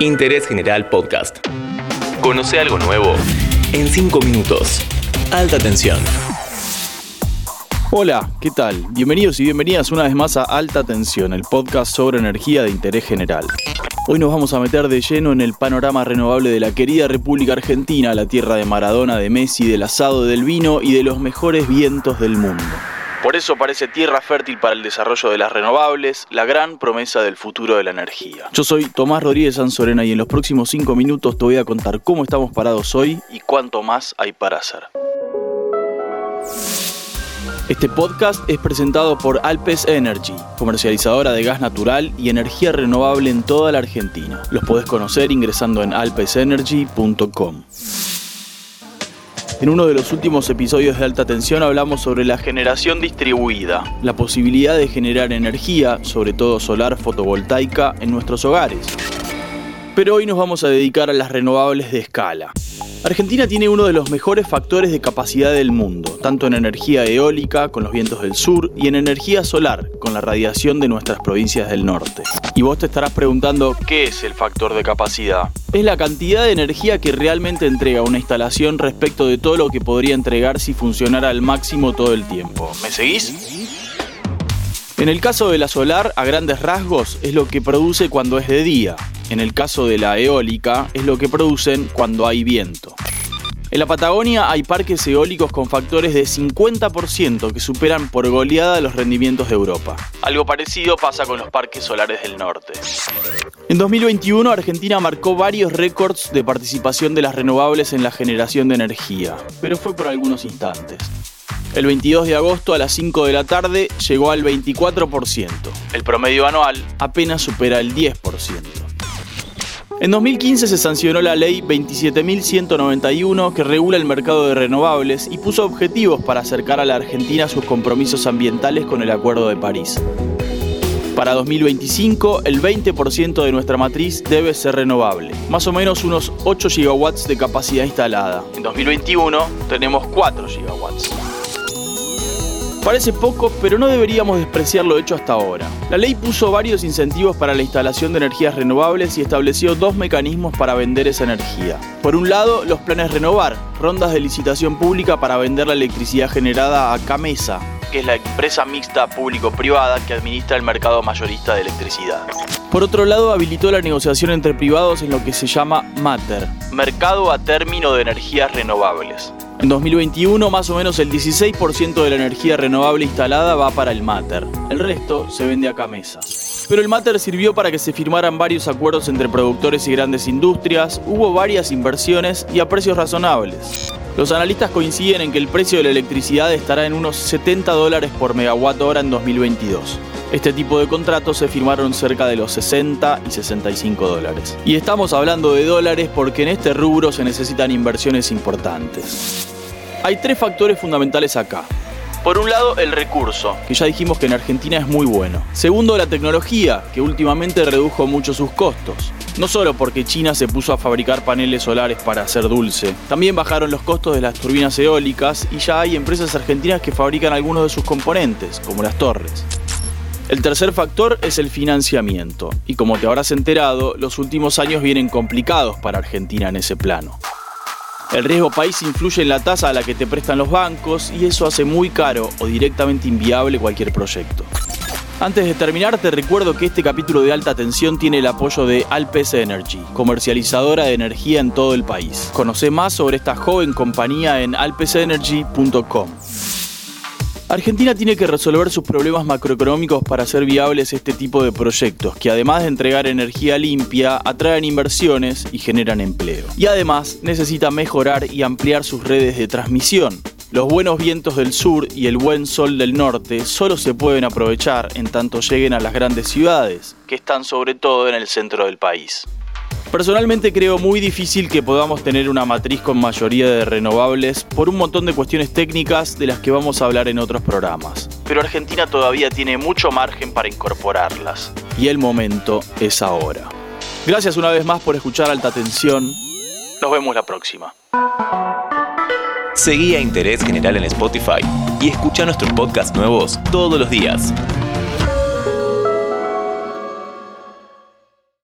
Interés General Podcast. Conoce algo nuevo en 5 minutos. Alta tensión. Hola, ¿qué tal? Bienvenidos y bienvenidas una vez más a Alta Tensión, el podcast sobre energía de interés general. Hoy nos vamos a meter de lleno en el panorama renovable de la querida República Argentina, la tierra de Maradona, de Messi, del asado, del vino y de los mejores vientos del mundo. Por eso parece tierra fértil para el desarrollo de las renovables, la gran promesa del futuro de la energía. Yo soy Tomás Rodríguez Sanzorena y en los próximos 5 minutos te voy a contar cómo estamos parados hoy y cuánto más hay para hacer. Este podcast es presentado por Alpes Energy, comercializadora de gas natural y energía renovable en toda la Argentina. Los podés conocer ingresando en alpesenergy.com. En uno de los últimos episodios de alta tensión hablamos sobre la generación distribuida, la posibilidad de generar energía, sobre todo solar fotovoltaica, en nuestros hogares. Pero hoy nos vamos a dedicar a las renovables de escala. Argentina tiene uno de los mejores factores de capacidad del mundo, tanto en energía eólica, con los vientos del sur, y en energía solar, con la radiación de nuestras provincias del norte. Y vos te estarás preguntando, ¿qué es el factor de capacidad? Es la cantidad de energía que realmente entrega una instalación respecto de todo lo que podría entregar si funcionara al máximo todo el tiempo. ¿Me seguís? En el caso de la solar, a grandes rasgos, es lo que produce cuando es de día. En el caso de la eólica, es lo que producen cuando hay viento. En la Patagonia hay parques eólicos con factores de 50% que superan por goleada los rendimientos de Europa. Algo parecido pasa con los parques solares del norte. En 2021 Argentina marcó varios récords de participación de las renovables en la generación de energía, pero fue por algunos instantes. El 22 de agosto a las 5 de la tarde llegó al 24%. El promedio anual apenas supera el 10%. En 2015 se sancionó la ley 27.191 que regula el mercado de renovables y puso objetivos para acercar a la Argentina sus compromisos ambientales con el Acuerdo de París. Para 2025, el 20% de nuestra matriz debe ser renovable, más o menos unos 8 gigawatts de capacidad instalada. En 2021 tenemos 4 gigawatts. Parece poco, pero no deberíamos despreciar lo hecho hasta ahora. La ley puso varios incentivos para la instalación de energías renovables y estableció dos mecanismos para vender esa energía. Por un lado, los planes Renovar, rondas de licitación pública para vender la electricidad generada a Camesa, que es la empresa mixta público-privada que administra el mercado mayorista de electricidad. Por otro lado, habilitó la negociación entre privados en lo que se llama MATER, Mercado a Término de Energías Renovables. En 2021, más o menos el 16% de la energía renovable instalada va para el Mater. El resto se vende a Camesa. Pero el Mater sirvió para que se firmaran varios acuerdos entre productores y grandes industrias, hubo varias inversiones y a precios razonables. Los analistas coinciden en que el precio de la electricidad estará en unos 70 dólares por megawatt hora en 2022. Este tipo de contratos se firmaron cerca de los 60 y 65 dólares. Y estamos hablando de dólares porque en este rubro se necesitan inversiones importantes. Hay tres factores fundamentales acá. Por un lado, el recurso, que ya dijimos que en Argentina es muy bueno. Segundo, la tecnología, que últimamente redujo mucho sus costos. No solo porque China se puso a fabricar paneles solares para hacer dulce, también bajaron los costos de las turbinas eólicas y ya hay empresas argentinas que fabrican algunos de sus componentes, como las torres. El tercer factor es el financiamiento, y como te habrás enterado, los últimos años vienen complicados para Argentina en ese plano. El riesgo país influye en la tasa a la que te prestan los bancos y eso hace muy caro o directamente inviable cualquier proyecto. Antes de terminar, te recuerdo que este capítulo de alta tensión tiene el apoyo de Alpes Energy, comercializadora de energía en todo el país. Conoce más sobre esta joven compañía en alpesenergy.com. Argentina tiene que resolver sus problemas macroeconómicos para hacer viables este tipo de proyectos, que además de entregar energía limpia, atraen inversiones y generan empleo. Y además necesita mejorar y ampliar sus redes de transmisión. Los buenos vientos del sur y el buen sol del norte solo se pueden aprovechar en tanto lleguen a las grandes ciudades, que están sobre todo en el centro del país. Personalmente creo muy difícil que podamos tener una matriz con mayoría de renovables por un montón de cuestiones técnicas de las que vamos a hablar en otros programas. Pero Argentina todavía tiene mucho margen para incorporarlas. Y el momento es ahora. Gracias una vez más por escuchar Alta Tensión. Nos vemos la próxima. Seguí a Interés General en Spotify y escucha nuestros podcasts nuevos todos los días.